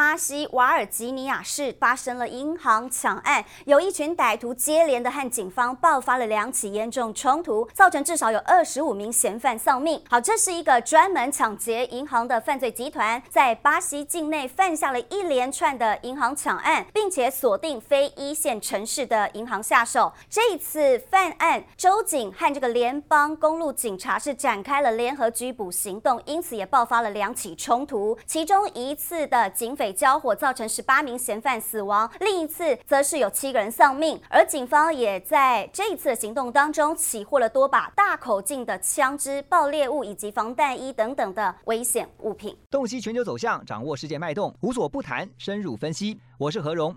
巴西瓦尔吉尼亚市发生了银行抢案，有一群歹徒接连的和警方爆发了两起严重冲突，造成至少有二十五名嫌犯丧命。好，这是一个专门抢劫银行的犯罪集团，在巴西境内犯下了一连串的银行抢案，并且锁定非一线城市的银行下手。这一次犯案，州警和这个联邦公路警察是展开了联合拘捕行动，因此也爆发了两起冲突，其中一次的警。匪交火造成十八名嫌犯死亡，另一次则是有七个人丧命。而警方也在这一次的行动当中起获了多把大口径的枪支、爆裂物以及防弹衣等等的危险物品。洞悉全球走向，掌握世界脉动，无所不谈，深入分析。我是何荣，